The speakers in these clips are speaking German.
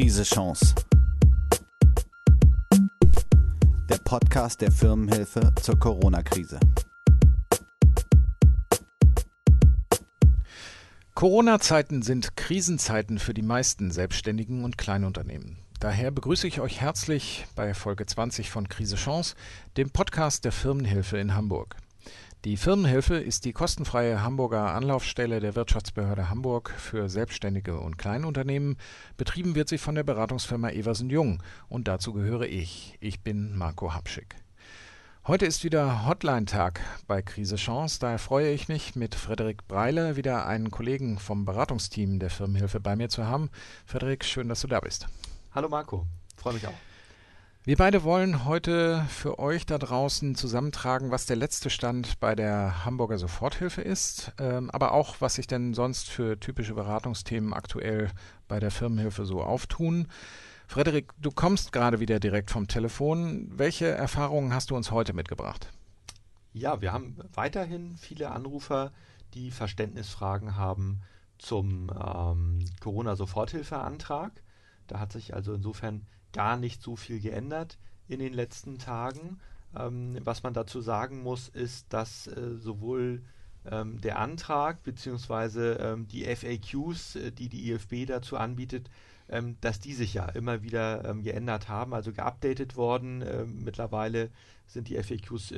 Krise Chance. Der Podcast der Firmenhilfe zur Corona-Krise. Corona-Zeiten sind Krisenzeiten für die meisten Selbstständigen und Kleinunternehmen. Daher begrüße ich euch herzlich bei Folge 20 von Krise Chance, dem Podcast der Firmenhilfe in Hamburg. Die Firmenhilfe ist die kostenfreie Hamburger Anlaufstelle der Wirtschaftsbehörde Hamburg für Selbstständige und Kleinunternehmen. Betrieben wird sie von der Beratungsfirma Eversen Jung und dazu gehöre ich. Ich bin Marco Hapschick. Heute ist wieder Hotline-Tag bei Krise Chance. Daher freue ich mich, mit Frederik Breile wieder einen Kollegen vom Beratungsteam der Firmenhilfe bei mir zu haben. Frederik, schön, dass du da bist. Hallo Marco, freue mich auch. Wir beide wollen heute für euch da draußen zusammentragen, was der letzte Stand bei der Hamburger Soforthilfe ist, ähm, aber auch, was sich denn sonst für typische Beratungsthemen aktuell bei der Firmenhilfe so auftun. Frederik, du kommst gerade wieder direkt vom Telefon. Welche Erfahrungen hast du uns heute mitgebracht? Ja, wir haben weiterhin viele Anrufer, die Verständnisfragen haben zum ähm, Corona-Soforthilfeantrag. Da hat sich also insofern gar nicht so viel geändert in den letzten Tagen. Ähm, was man dazu sagen muss, ist, dass äh, sowohl ähm, der Antrag bzw. Ähm, die FAQs, äh, die die IFB dazu anbietet, ähm, dass die sich ja immer wieder ähm, geändert haben, also geupdatet worden. Ähm, mittlerweile sind die FAQs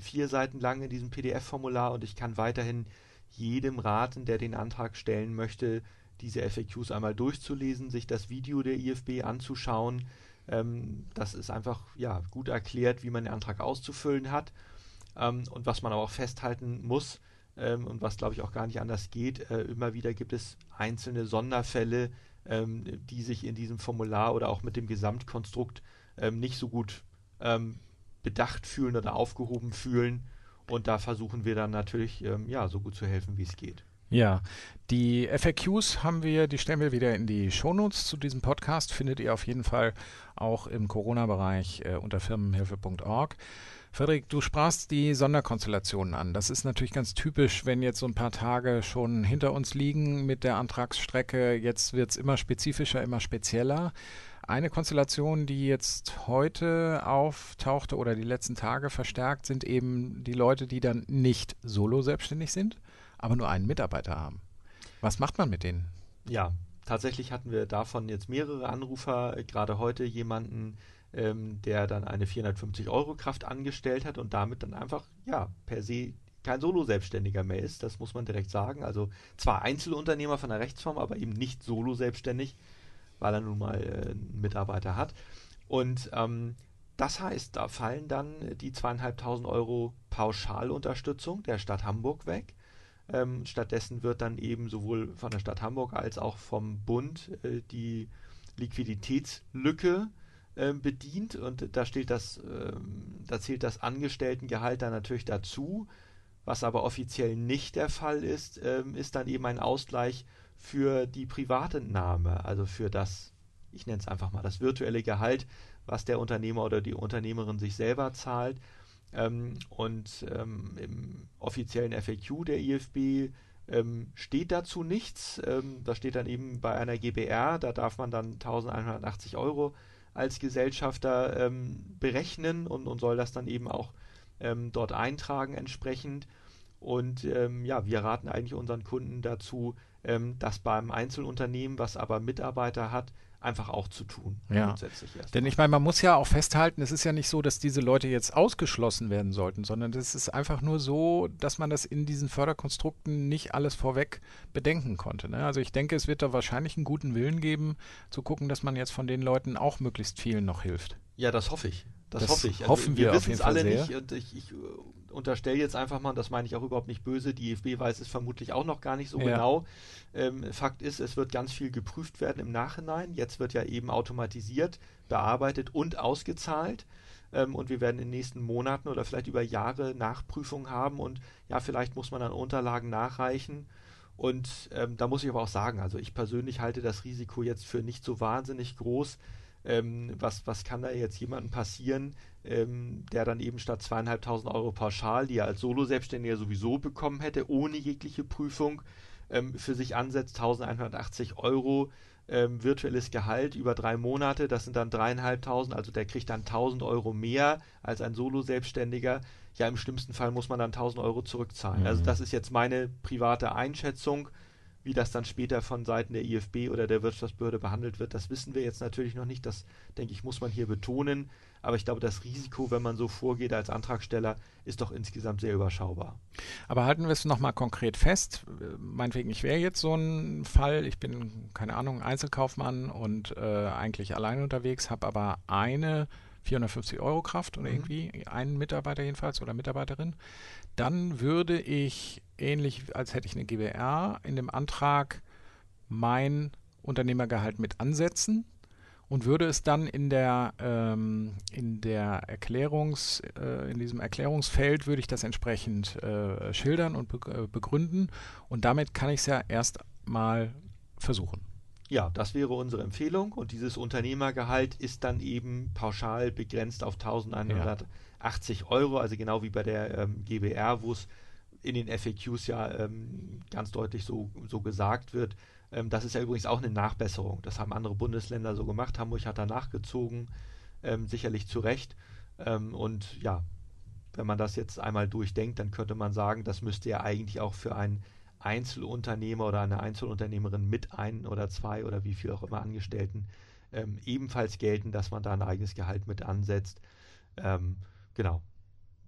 vier Seiten lang in diesem PDF-Formular und ich kann weiterhin jedem raten, der den Antrag stellen möchte, diese FAQs einmal durchzulesen, sich das Video der IFB anzuschauen. Ähm, das ist einfach ja, gut erklärt, wie man den Antrag auszufüllen hat. Ähm, und was man aber auch festhalten muss ähm, und was, glaube ich, auch gar nicht anders geht, äh, immer wieder gibt es einzelne Sonderfälle, ähm, die sich in diesem Formular oder auch mit dem Gesamtkonstrukt ähm, nicht so gut ähm, bedacht fühlen oder aufgehoben fühlen. Und da versuchen wir dann natürlich ja, so gut zu helfen, wie es geht. Ja, die FAQs haben wir, die stellen wir wieder in die Shownotes zu diesem Podcast, findet ihr auf jeden Fall auch im Corona-Bereich äh, unter firmenhilfe.org. Frederik, du sprachst die Sonderkonstellationen an. Das ist natürlich ganz typisch, wenn jetzt so ein paar Tage schon hinter uns liegen mit der Antragsstrecke. Jetzt wird es immer spezifischer, immer spezieller. Eine Konstellation, die jetzt heute auftauchte oder die letzten Tage verstärkt, sind eben die Leute, die dann nicht solo selbstständig sind, aber nur einen Mitarbeiter haben. Was macht man mit denen? Ja, tatsächlich hatten wir davon jetzt mehrere Anrufer, gerade heute jemanden, ähm, der dann eine 450 Euro Kraft angestellt hat und damit dann einfach, ja, per se kein Solo-Selbstständiger mehr ist. Das muss man direkt sagen. Also zwar Einzelunternehmer von der Rechtsform, aber eben nicht Solo-Selbstständig, weil er nun mal äh, einen Mitarbeiter hat. Und ähm, das heißt, da fallen dann die zweieinhalbtausend Euro Pauschalunterstützung der Stadt Hamburg weg. Ähm, stattdessen wird dann eben sowohl von der Stadt Hamburg als auch vom Bund äh, die Liquiditätslücke äh, bedient und da steht das, äh, da zählt das Angestelltengehalt dann natürlich dazu. Was aber offiziell nicht der Fall ist, ähm, ist dann eben ein Ausgleich für die Privatentnahme, also für das, ich nenne es einfach mal das virtuelle Gehalt, was der Unternehmer oder die Unternehmerin sich selber zahlt. Ähm, und ähm, im offiziellen FAQ der IFB ähm, steht dazu nichts. Ähm, da steht dann eben bei einer GBR, da darf man dann 1180 Euro als Gesellschafter ähm, berechnen und, und, soll das dann eben auch ähm, dort eintragen entsprechend. Und ja, wir raten eigentlich unseren Kunden dazu, das beim Einzelunternehmen, was aber Mitarbeiter hat, einfach auch zu tun. Ja. Denn ich meine, man muss ja auch festhalten, es ist ja nicht so, dass diese Leute jetzt ausgeschlossen werden sollten, sondern es ist einfach nur so, dass man das in diesen Förderkonstrukten nicht alles vorweg bedenken konnte. Ne? Also ich denke, es wird da wahrscheinlich einen guten Willen geben, zu gucken, dass man jetzt von den Leuten auch möglichst vielen noch hilft. Ja, das hoffe ich. Das, das hoffe ich. Also hoffen wir, wir auf jeden Fall alle sehr. nicht und ich, ich unterstelle jetzt einfach mal, das meine ich auch überhaupt nicht böse, die IFB weiß es vermutlich auch noch gar nicht so ja. genau. Ähm, Fakt ist, es wird ganz viel geprüft werden im Nachhinein. Jetzt wird ja eben automatisiert, bearbeitet und ausgezahlt. Ähm, und wir werden in den nächsten Monaten oder vielleicht über Jahre Nachprüfungen haben und ja, vielleicht muss man dann Unterlagen nachreichen. Und ähm, da muss ich aber auch sagen, also ich persönlich halte das Risiko jetzt für nicht so wahnsinnig groß, ähm, was, was kann da jetzt jemandem passieren, ähm, der dann eben statt zweieinhalbtausend Euro pauschal, die er als Solo-Selbstständiger sowieso bekommen hätte, ohne jegliche Prüfung, ähm, für sich ansetzt, 1180 Euro ähm, virtuelles Gehalt über drei Monate, das sind dann dreieinhalbtausend, also der kriegt dann 1000 Euro mehr als ein Solo-Selbstständiger. Ja, im schlimmsten Fall muss man dann 1000 Euro zurückzahlen. Mhm. Also das ist jetzt meine private Einschätzung. Wie das dann später von Seiten der IFB oder der Wirtschaftsbehörde behandelt wird, das wissen wir jetzt natürlich noch nicht. Das, denke ich, muss man hier betonen. Aber ich glaube, das Risiko, wenn man so vorgeht als Antragsteller, ist doch insgesamt sehr überschaubar. Aber halten wir es nochmal konkret fest. Meinetwegen, ich wäre jetzt so ein Fall. Ich bin, keine Ahnung, Einzelkaufmann und äh, eigentlich allein unterwegs, habe aber eine 450 Euro Kraft oder mhm. irgendwie einen Mitarbeiter jedenfalls oder Mitarbeiterin. Dann würde ich ähnlich, als hätte ich eine GBR, in dem Antrag mein Unternehmergehalt mit ansetzen und würde es dann in der ähm, in der Erklärungs äh, in diesem Erklärungsfeld würde ich das entsprechend äh, schildern und be äh, begründen und damit kann ich es ja erst mal versuchen. Ja, das wäre unsere Empfehlung und dieses Unternehmergehalt ist dann eben pauschal begrenzt auf 1180 ja. Euro, also genau wie bei der ähm, GBR, wo es in den FAQs ja ähm, ganz deutlich so, so gesagt wird. Ähm, das ist ja übrigens auch eine Nachbesserung. Das haben andere Bundesländer so gemacht. Hamburg hat da nachgezogen, ähm, sicherlich zu Recht. Ähm, und ja, wenn man das jetzt einmal durchdenkt, dann könnte man sagen, das müsste ja eigentlich auch für einen Einzelunternehmer oder eine Einzelunternehmerin mit ein oder zwei oder wie viel auch immer Angestellten ähm, ebenfalls gelten, dass man da ein eigenes Gehalt mit ansetzt. Ähm, genau.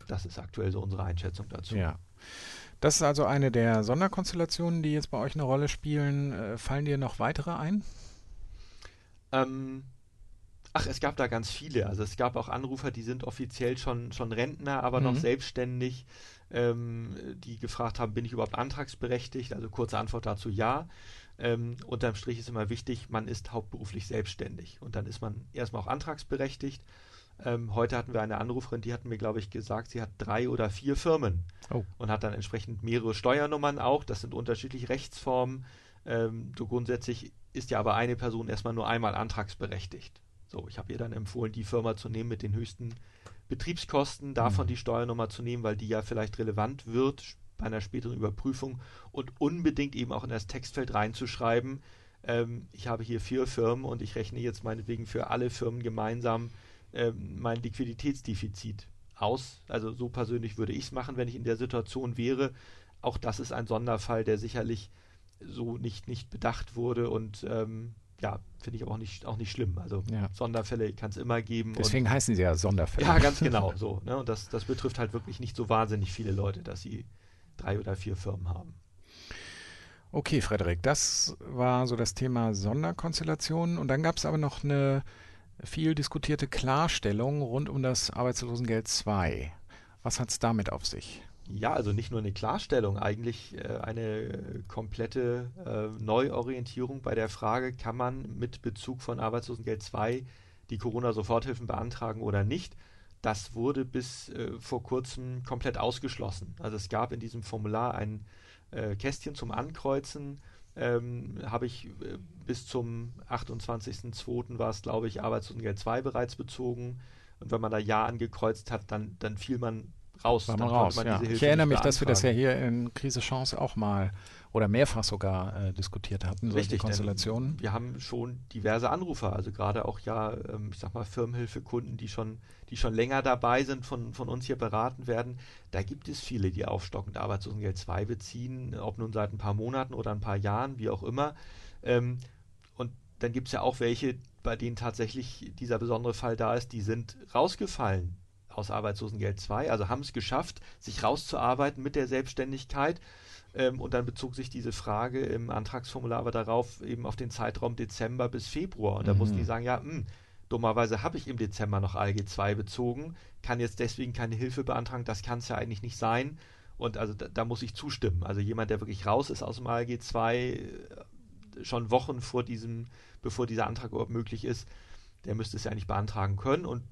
Das ist aktuell so unsere Einschätzung dazu. Ja. Das ist also eine der Sonderkonstellationen, die jetzt bei euch eine Rolle spielen. Äh, fallen dir noch weitere ein? Ähm, ach, es gab da ganz viele. Also es gab auch Anrufer, die sind offiziell schon, schon Rentner, aber mhm. noch selbstständig, ähm, die gefragt haben, bin ich überhaupt antragsberechtigt? Also kurze Antwort dazu ja. Ähm, unterm Strich ist immer wichtig, man ist hauptberuflich selbstständig und dann ist man erstmal auch antragsberechtigt. Ähm, heute hatten wir eine Anruferin, die hat mir, glaube ich, gesagt, sie hat drei oder vier Firmen oh. und hat dann entsprechend mehrere Steuernummern auch. Das sind unterschiedliche Rechtsformen. Ähm, so grundsätzlich ist ja aber eine Person erstmal nur einmal antragsberechtigt. So, ich habe ihr dann empfohlen, die Firma zu nehmen mit den höchsten Betriebskosten, davon mhm. die Steuernummer zu nehmen, weil die ja vielleicht relevant wird bei einer späteren Überprüfung und unbedingt eben auch in das Textfeld reinzuschreiben. Ähm, ich habe hier vier Firmen und ich rechne jetzt meinetwegen für alle Firmen gemeinsam ähm, mein Liquiditätsdefizit aus. Also so persönlich würde ich es machen, wenn ich in der Situation wäre. Auch das ist ein Sonderfall, der sicherlich so nicht, nicht bedacht wurde und ähm, ja, finde ich auch nicht, auch nicht schlimm. Also ja. Sonderfälle kann es immer geben. Deswegen und, heißen sie ja Sonderfälle. Ja, ganz genau so. Ne? Und das, das betrifft halt wirklich nicht so wahnsinnig viele Leute, dass sie drei oder vier Firmen haben. Okay, Frederik, das war so das Thema Sonderkonstellationen. Und dann gab es aber noch eine viel diskutierte Klarstellung rund um das Arbeitslosengeld 2. Was hat es damit auf sich? Ja, also nicht nur eine Klarstellung, eigentlich äh, eine komplette äh, Neuorientierung bei der Frage, kann man mit Bezug von Arbeitslosengeld 2 die Corona-Soforthilfen beantragen oder nicht. Das wurde bis äh, vor kurzem komplett ausgeschlossen. Also es gab in diesem Formular ein äh, Kästchen zum Ankreuzen, ähm, habe ich äh, bis zum 28.02. war es, glaube ich, Arbeitslosengeld 2 bereits bezogen. Und wenn man da Ja angekreuzt hat, dann, dann fiel man raus. War man raus ja. Ich erinnere mich, dass wir das ja hier in Krise Chance auch mal oder mehrfach sogar äh, diskutiert hatten, solche Richtig, Konstellationen. Wir haben schon diverse Anrufer, also gerade auch ja, ähm, ich sag mal, Firmenhilfekunden, die schon, die schon länger dabei sind, von, von uns hier beraten werden. Da gibt es viele, die aufstockend Arbeitslosengeld 2 beziehen, ob nun seit ein paar Monaten oder ein paar Jahren, wie auch immer. Ähm, dann gibt es ja auch welche, bei denen tatsächlich dieser besondere Fall da ist, die sind rausgefallen aus Arbeitslosengeld 2, also haben es geschafft, sich rauszuarbeiten mit der Selbstständigkeit. Ähm, und dann bezog sich diese Frage im Antragsformular aber darauf, eben auf den Zeitraum Dezember bis Februar. Und da mhm. mussten die sagen, ja, mh, hm, dummerweise habe ich im Dezember noch ALG 2 bezogen, kann jetzt deswegen keine Hilfe beantragen, das kann es ja eigentlich nicht sein. Und also da, da, muss ich zustimmen. Also jemand, der wirklich raus ist aus dem ALG 2, äh, schon Wochen vor diesem, bevor dieser Antrag überhaupt möglich ist, der müsste es ja eigentlich beantragen können. Und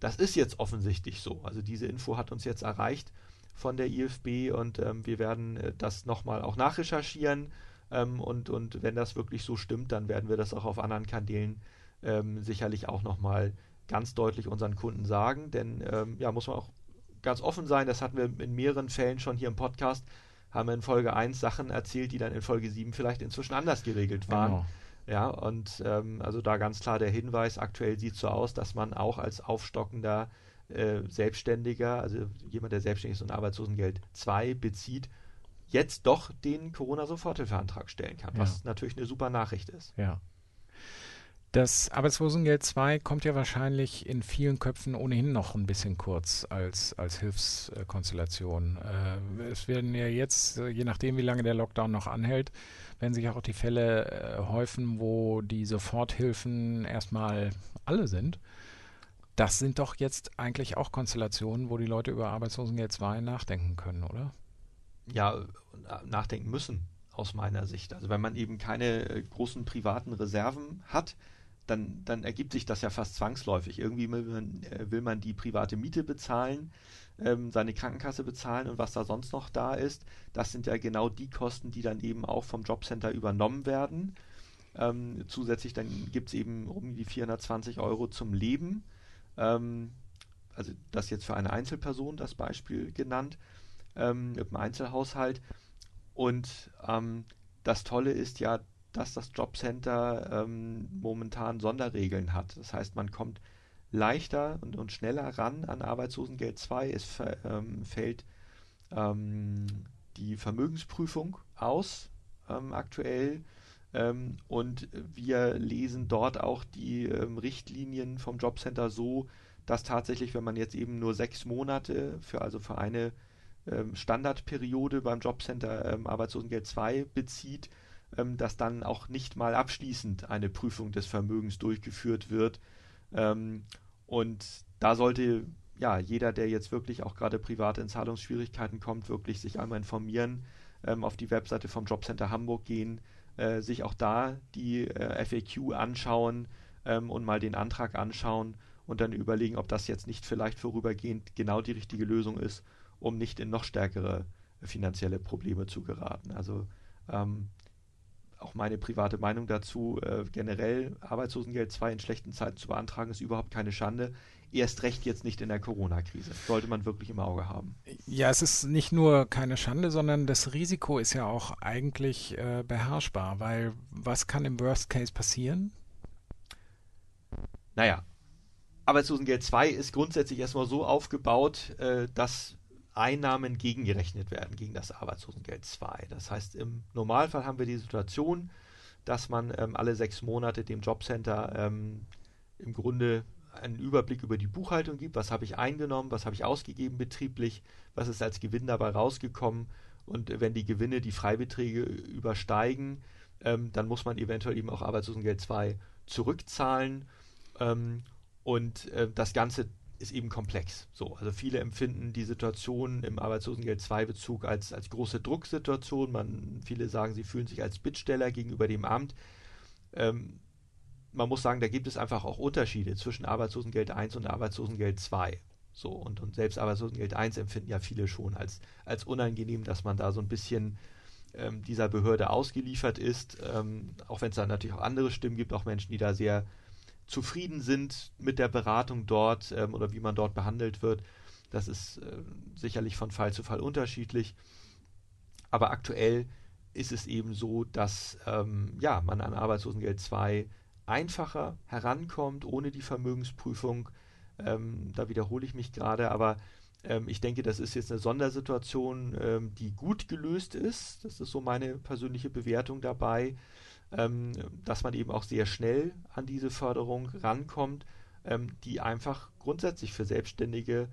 das ist jetzt offensichtlich so. Also diese Info hat uns jetzt erreicht von der IFB und ähm, wir werden äh, das nochmal auch nachrecherchieren. Ähm, und, und wenn das wirklich so stimmt, dann werden wir das auch auf anderen Kanälen ähm, sicherlich auch nochmal ganz deutlich unseren Kunden sagen. Denn ähm, ja, muss man auch ganz offen sein, das hatten wir in mehreren Fällen schon hier im Podcast, haben wir in Folge 1 Sachen erzählt, die dann in Folge 7 vielleicht inzwischen anders geregelt waren. Genau. Ja, und ähm, also da ganz klar der Hinweis, aktuell sieht es so aus, dass man auch als aufstockender äh, Selbstständiger, also jemand, der selbstständig ist und Arbeitslosengeld 2 bezieht, jetzt doch den Corona-Soforthilfeantrag stellen kann, Ja. was natürlich eine super Nachricht ist. Ja. Das Arbeitslosengeld 2 kommt ja wahrscheinlich in vielen Köpfen ohnehin noch ein bisschen kurz als, als Hilfskonstellation. Äh, es werden ja jetzt, äh, je nachdem wie lange der Lockdown noch anhält, werden sich auch die Fälle äh, häufen, wo die Soforthilfen erstmal alle sind. Das sind doch jetzt eigentlich auch Konstellationen, wo die Leute über Arbeitslosengeld 2 nachdenken können, oder? ja, nachdenken müssen, aus meiner Sicht. Also wenn man eben keine äh, großen privaten Reserven hat, dann, dann ergibt sich das ja fast zwangsläufig. Irgendwie will man, äh, will man die private Miete bezahlen, ähm, seine Krankenkasse bezahlen und was da sonst noch da ist. Das sind ja genau die Kosten, die dann eben auch vom Jobcenter übernommen werden. Ähm, zusätzlich dann gibt es eben um die 420 Euro zum Leben. Ähm, also das jetzt für eine Einzelperson, das Beispiel genannt ähm, im Einzelhaushalt. Und ähm, das Tolle ist ja, dass das Jobcenter ähm, momentan Sonderregeln hat. Das heißt, man kommt leichter und, und schneller ran an Arbeitslosengeld 2. Es ähm, fällt ähm, die Vermögensprüfung aus ähm, aktuell. Ähm, und wir lesen dort auch die ähm, Richtlinien vom Jobcenter so, dass tatsächlich, wenn man jetzt eben nur sechs Monate für also für eine Standardperiode beim Jobcenter Arbeitslosengeld 2 bezieht, ähm, dass dann auch nicht mal abschließend eine Prüfung des Vermögens durchgeführt wird. Ähm, und da sollte ja jeder, der jetzt wirklich auch gerade privat in Zahlungsschwierigkeiten kommt, wirklich sich einmal informieren, ähm, auf die Webseite vom Jobcenter Hamburg gehen, äh, sich auch da die äh, FAQ anschauen ähm, und mal den Antrag anschauen und dann überlegen, ob das jetzt nicht vielleicht vorübergehend genau die richtige Lösung ist um nicht in noch stärkere finanzielle Probleme zu geraten. Also ähm, auch meine private Meinung dazu, äh, generell Arbeitslosengeld 2 in schlechten Zeiten zu beantragen, ist überhaupt keine Schande. Erst recht jetzt nicht in der Corona-Krise. Sollte man wirklich im Auge haben. Ja, es ist nicht nur keine Schande, sondern das Risiko ist ja auch eigentlich äh, beherrschbar, weil was kann im Worst Case passieren? Naja, Arbeitslosengeld 2 ist grundsätzlich erstmal so aufgebaut, äh, dass Einnahmen gegengerechnet werden gegen das Arbeitslosengeld 2. Das heißt, im Normalfall haben wir die Situation, dass man ähm, alle sechs Monate dem Jobcenter ähm, im Grunde einen Überblick über die Buchhaltung gibt. Was habe ich eingenommen, was habe ich ausgegeben betrieblich, was ist als Gewinn dabei rausgekommen. Und wenn die Gewinne die Freibeträge übersteigen, ähm, dann muss man eventuell eben auch Arbeitslosengeld 2 zurückzahlen. Ähm, und äh, das Ganze ist eben komplex. So, also viele empfinden die Situation im Arbeitslosengeld 2 Bezug als, als große Drucksituation. Man, viele sagen, sie fühlen sich als Bittsteller gegenüber dem Amt. Ähm, man muss sagen, da gibt es einfach auch Unterschiede zwischen Arbeitslosengeld 1 und Arbeitslosengeld 2. So, und, und selbst Arbeitslosengeld 1 empfinden ja viele schon als, als unangenehm, dass man da so ein bisschen ähm, dieser Behörde ausgeliefert ist. Ähm, auch wenn es da natürlich auch andere Stimmen gibt, auch Menschen, die da sehr zufrieden sind mit der Beratung dort ähm, oder wie man dort behandelt wird. Das ist äh, sicherlich von Fall zu Fall unterschiedlich. Aber aktuell ist es eben so, dass ähm, ja, man an Arbeitslosengeld 2 einfacher herankommt, ohne die Vermögensprüfung. Ähm, da wiederhole ich mich gerade, aber ähm, ich denke, das ist jetzt eine Sondersituation, ähm, die gut gelöst ist. Das ist so meine persönliche Bewertung dabei ähm, dass man eben auch sehr schnell an diese Förderung rankommt, ähm, die einfach grundsätzlich für Selbstständige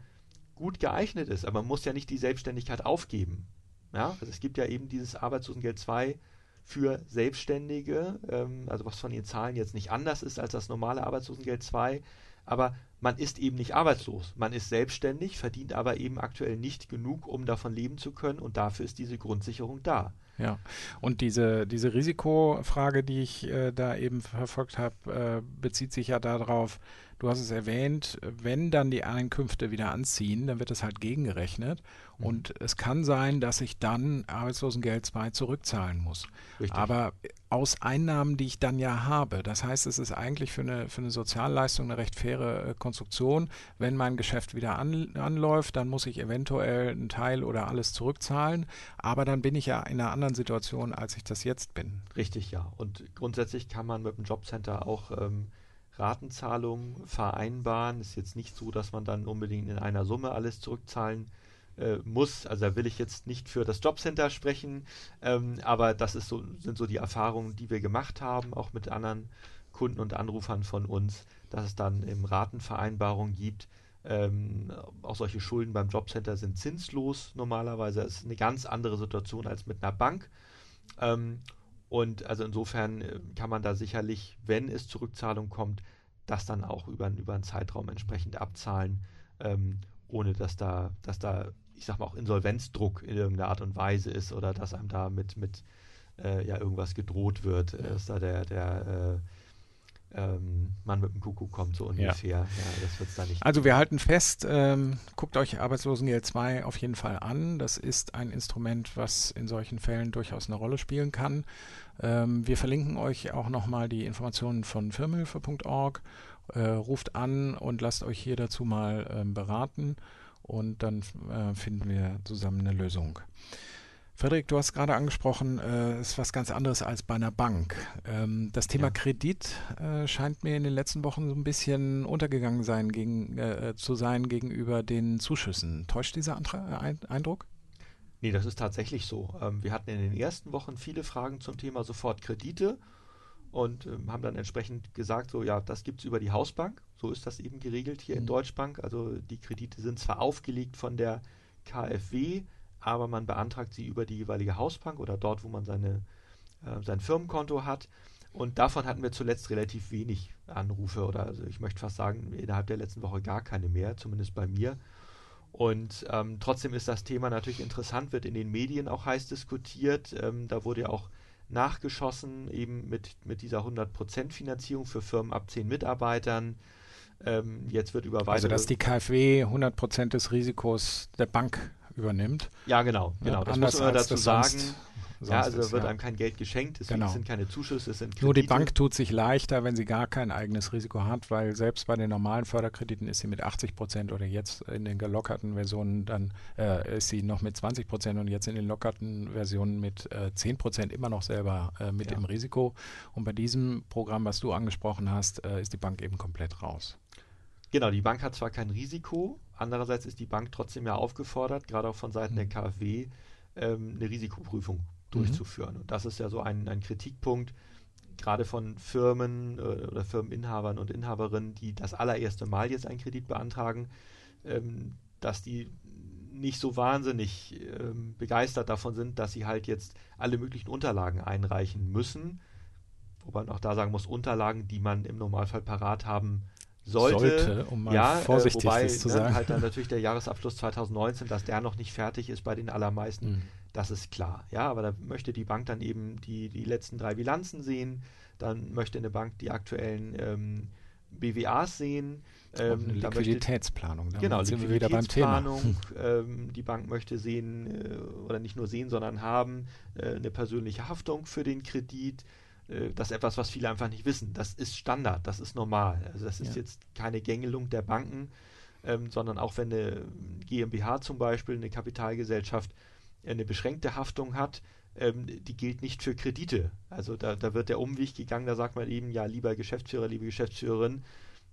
gut geeignet ist. Aber man muss ja nicht die Selbstständigkeit aufgeben. Ja? Also es gibt ja eben dieses Arbeitslosengeld 2 für Selbstständige, ähm, also was von den Zahlen jetzt nicht anders ist als das normale Arbeitslosengeld 2, aber man ist eben nicht arbeitslos. Man ist selbstständig, verdient aber eben aktuell nicht genug, um davon leben zu können und dafür ist diese Grundsicherung da. Ja, und diese, diese Risikofrage, die ich äh, da eben verfolgt habe, äh, bezieht sich ja darauf, du hast es erwähnt, wenn dann die Einkünfte wieder anziehen, dann wird das halt gegengerechnet. Mhm. Und es kann sein, dass ich dann Arbeitslosengeld 2 zurückzahlen muss. Richtig. Aber aus Einnahmen, die ich dann ja habe. Das heißt, es ist eigentlich für eine, für eine Sozialleistung eine recht faire äh, Konstruktion. Wenn mein Geschäft wieder an, anläuft, dann muss ich eventuell einen Teil oder alles zurückzahlen. Aber dann bin ich ja in einer anderen Situation, als ich das jetzt bin. Richtig, ja. Und grundsätzlich kann man mit dem Jobcenter auch ähm, Ratenzahlungen vereinbaren. Ist jetzt nicht so, dass man dann unbedingt in einer Summe alles zurückzahlen äh, muss. Also da will ich jetzt nicht für das Jobcenter sprechen, ähm, aber das ist so, sind so die Erfahrungen, die wir gemacht haben, auch mit anderen Kunden und Anrufern von uns, dass es dann im Ratenvereinbarung gibt. Ähm, auch solche Schulden beim Jobcenter sind zinslos normalerweise. Das ist eine ganz andere Situation als mit einer Bank. Ähm, und also insofern äh, kann man da sicherlich, wenn es zur Rückzahlung kommt, das dann auch über, über einen Zeitraum entsprechend abzahlen, ähm, ohne dass da, dass da, ich sag mal, auch Insolvenzdruck in irgendeiner Art und Weise ist oder dass einem da mit, mit äh, ja, irgendwas gedroht wird, ja. dass da der, der äh, ähm, Mann mit dem Kuckuck kommt, so ungefähr. Ja. ja das wird's da nicht. Also wir halten fest, ähm, guckt euch Arbeitslosengeld 2 auf jeden Fall an. Das ist ein Instrument, was in solchen Fällen durchaus eine Rolle spielen kann. Ähm, wir verlinken euch auch nochmal die Informationen von firmenhilfe.org. Äh, ruft an und lasst euch hier dazu mal ähm, beraten und dann äh, finden wir zusammen eine Lösung. Frederik, du hast gerade angesprochen, äh, ist was ganz anderes als bei einer Bank. Ähm, das Thema ja. Kredit äh, scheint mir in den letzten Wochen so ein bisschen untergegangen sein gegen, äh, zu sein gegenüber den Zuschüssen. Täuscht dieser Antra äh, Eindruck? Nee, das ist tatsächlich so. Ähm, wir hatten in den ersten Wochen viele Fragen zum Thema Sofortkredite und ähm, haben dann entsprechend gesagt, so ja, das gibt es über die Hausbank. So ist das eben geregelt hier mhm. in Deutschbank. Also die Kredite sind zwar aufgelegt von der KfW, aber man beantragt sie über die jeweilige Hausbank oder dort, wo man seine, äh, sein Firmenkonto hat. Und davon hatten wir zuletzt relativ wenig Anrufe oder also ich möchte fast sagen, innerhalb der letzten Woche gar keine mehr, zumindest bei mir. Und ähm, trotzdem ist das Thema natürlich interessant, wird in den Medien auch heiß diskutiert. Ähm, da wurde ja auch nachgeschossen, eben mit, mit dieser 100% Finanzierung für Firmen ab 10 Mitarbeitern. Ähm, jetzt wird über weitere Also, dass die KfW 100% des Risikos der Bank übernimmt. Ja, genau, genau. Das muss man dazu sagen. ja, also ist, wird ja. einem kein Geld geschenkt, deswegen genau. sind keine Zuschüsse, es sind Kredite. Nur die Bank tut sich leichter, wenn sie gar kein eigenes Risiko hat, weil selbst bei den normalen Förderkrediten ist sie mit 80 Prozent oder jetzt in den gelockerten Versionen dann äh, ist sie noch mit 20 Prozent und jetzt in den lockerten Versionen mit äh, 10 Prozent immer noch selber äh, mit ja. im Risiko. Und bei diesem Programm, was du angesprochen hast, äh, ist die Bank eben komplett raus. Genau, die Bank hat zwar kein Risiko, andererseits ist die Bank trotzdem ja aufgefordert, gerade auch von Seiten mhm. der KfW, ähm, eine Risikoprüfung mhm. durchzuführen. Mhm. Und das ist ja so ein, ein Kritikpunkt, gerade von Firmen äh, oder Firmeninhabern und Inhaberinnen, die das allererste Mal jetzt einen Kredit beantragen, ähm, dass die nicht so wahnsinnig ähm, begeistert davon sind, dass sie halt jetzt alle möglichen Unterlagen einreichen müssen. Wobei man auch da sagen muss, Unterlagen, die man im Normalfall parat haben sollte, sollte um mal ja, äh, vorsichtig äh, wobei, zu ne, sagen. halt dann natürlich der Jahresabschluss 2019, dass der noch nicht fertig ist bei den allermeisten, mhm. das ist klar. Ja, aber da möchte die Bank dann eben die, die letzten drei Bilanzen sehen, dann möchte eine Bank die aktuellen ähm, BWAs sehen. Ähm, eine Liquiditätsplanung. Da genau, sind wir wieder beim Thema. Ähm, die Bank möchte sehen äh, oder nicht nur sehen, sondern haben äh, eine persönliche Haftung für den Kredit. Äh, das ist etwas, was viele einfach nicht wissen. Das ist Standard, das ist normal. Also das ist ja. jetzt keine Gängelung der Banken, ähm, sondern auch wenn eine GmbH zum Beispiel, eine Kapitalgesellschaft, eine beschränkte Haftung hat, ähm, die gilt nicht für Kredite. Also da, da wird der Umweg gegangen, da sagt man eben, ja, lieber Geschäftsführer, liebe Geschäftsführerin,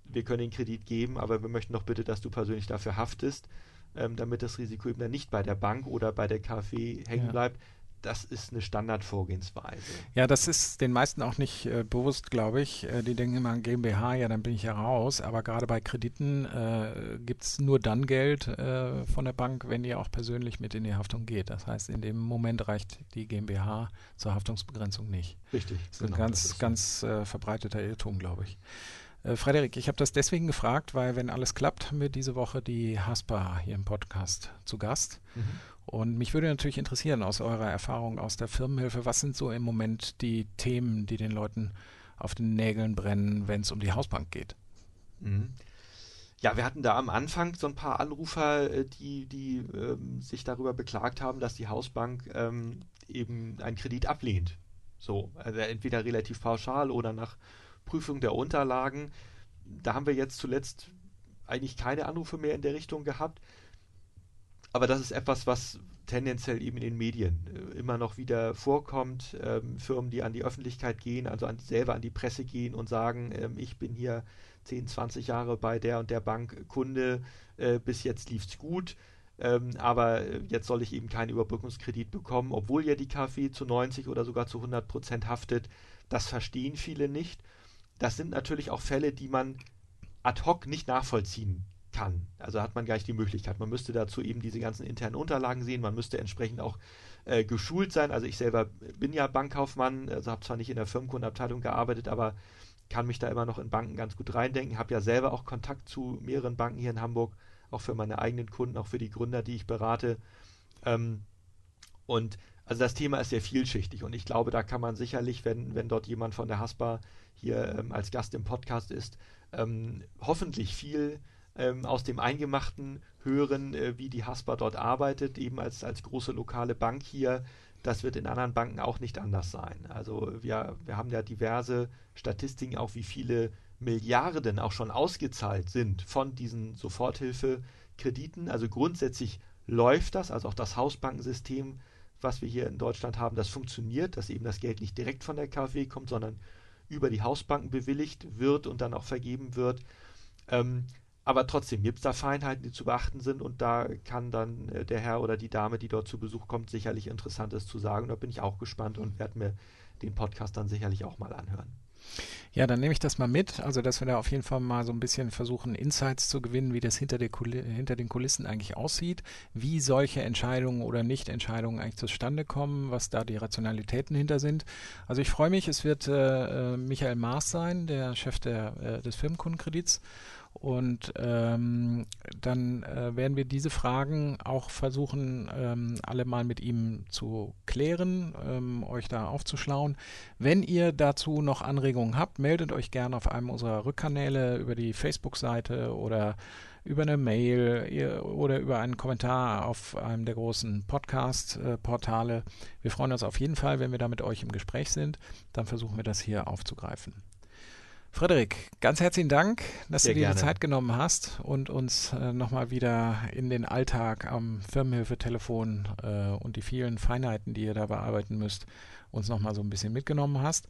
wir können den Kredit geben, aber wir möchten doch bitte, dass du persönlich dafür haftest, ähm, damit das Risiko eben dann nicht bei der Bank oder bei der KfW hängen ja. bleibt, das ist eine Standardvorgehensweise. Ja, das ist den meisten auch nicht äh, bewusst, glaube ich. Äh, die denken immer an GmbH, ja, dann bin ich ja raus. Aber gerade bei Krediten äh, gibt es nur dann Geld äh, von der Bank, wenn ihr auch persönlich mit in die Haftung geht. Das heißt, in dem Moment reicht die GmbH zur Haftungsbegrenzung nicht. Richtig. Das ist genau, ein ganz, ist ganz äh, verbreiteter Irrtum, glaube ich. Äh, Frederik, ich habe das deswegen gefragt, weil wenn alles klappt, haben wir diese Woche die Haspa hier im Podcast zu Gast. Mhm. Und mich würde natürlich interessieren aus eurer Erfahrung aus der Firmenhilfe, was sind so im Moment die Themen, die den Leuten auf den Nägeln brennen, wenn es um die Hausbank geht? Mhm. Ja, wir hatten da am Anfang so ein paar Anrufer, äh, die, die ähm, sich darüber beklagt haben, dass die Hausbank ähm, eben einen Kredit ablehnt. So, also entweder relativ pauschal oder nach Prüfung der Unterlagen. Da haben wir jetzt zuletzt eigentlich keine Anrufe mehr in der Richtung gehabt. Aber das ist etwas, was tendenziell eben in den Medien äh, immer noch wieder vorkommt. Ähm, Firmen, die an die Öffentlichkeit gehen, also an, selber an die Presse gehen und sagen, ähm, ich bin hier 10, 20 Jahre bei der und der Bank Kunde, äh, bis jetzt lief es gut. Ähm, aber jetzt soll ich eben keinen Überbrückungskredit bekommen, obwohl ja die KfW zu 90 oder sogar zu 100 Prozent haftet. Das verstehen viele nicht. Das sind natürlich auch Fälle, die man ad hoc nicht nachvollziehen kann. Also hat man gar nicht die Möglichkeit. Man müsste dazu eben diese ganzen internen Unterlagen sehen. Man müsste entsprechend auch äh, geschult sein. Also ich selber bin ja Bankkaufmann, also habe zwar nicht in der Firmenkundenabteilung gearbeitet, aber kann mich da immer noch in Banken ganz gut reindenken. Habe ja selber auch Kontakt zu mehreren Banken hier in Hamburg, auch für meine eigenen Kunden, auch für die Gründer, die ich berate. Ähm, und also das Thema ist sehr vielschichtig und ich glaube, da kann man sicherlich, wenn, wenn dort jemand von der Haspa hier ähm, als Gast im Podcast ist, ähm, hoffentlich viel ähm, aus dem Eingemachten hören, äh, wie die Haspa dort arbeitet, eben als, als große lokale Bank hier. Das wird in anderen Banken auch nicht anders sein. Also wir, wir haben ja diverse Statistiken, auch wie viele Milliarden auch schon ausgezahlt sind von diesen Soforthilfekrediten. Also grundsätzlich läuft das, also auch das Hausbankensystem, was wir hier in Deutschland haben, das funktioniert, dass eben das Geld nicht direkt von der KfW kommt, sondern über die Hausbanken bewilligt wird und dann auch vergeben wird. Ähm, aber trotzdem gibt es da Feinheiten, die zu beachten sind und da kann dann äh, der Herr oder die Dame, die dort zu Besuch kommt, sicherlich Interessantes zu sagen. Da bin ich auch gespannt und werde mir den Podcast dann sicherlich auch mal anhören. Ja, dann nehme ich das mal mit. Also, dass wir da auf jeden Fall mal so ein bisschen versuchen, Insights zu gewinnen, wie das hinter, hinter den Kulissen eigentlich aussieht, wie solche Entscheidungen oder Nichtentscheidungen eigentlich zustande kommen, was da die Rationalitäten hinter sind. Also, ich freue mich, es wird äh, äh Michael Maas sein, der Chef der, äh, des Firmenkundenkredits. Und ähm, dann äh, werden wir diese Fragen auch versuchen, ähm, alle mal mit ihm zu klären, ähm, euch da aufzuschlauen. Wenn ihr dazu noch Anregungen habt, meldet euch gerne auf einem unserer Rückkanäle über die Facebook-Seite oder über eine Mail oder über einen Kommentar auf einem der großen Podcast-Portale. Wir freuen uns auf jeden Fall, wenn wir da mit euch im Gespräch sind. Dann versuchen wir das hier aufzugreifen. Frederik, ganz herzlichen Dank, dass Sehr du dir gerne. die Zeit genommen hast und uns äh, nochmal wieder in den Alltag am Firmenhilfetelefon äh, und die vielen Feinheiten, die ihr da bearbeiten müsst, uns nochmal so ein bisschen mitgenommen hast.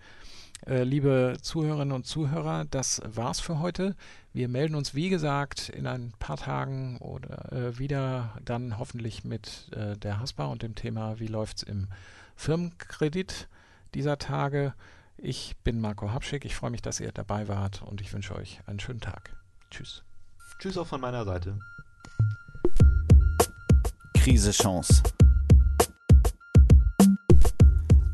Äh, liebe Zuhörerinnen und Zuhörer, das war's für heute. Wir melden uns, wie gesagt, in ein paar Tagen oder äh, wieder dann hoffentlich mit äh, der Haspa und dem Thema, wie läuft's im Firmenkredit dieser Tage. Ich bin Marco Habschick. Ich freue mich, dass ihr dabei wart und ich wünsche euch einen schönen Tag. Tschüss. Tschüss auch von meiner Seite. Krise Chance.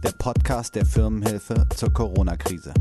Der Podcast der Firmenhilfe zur Corona-Krise.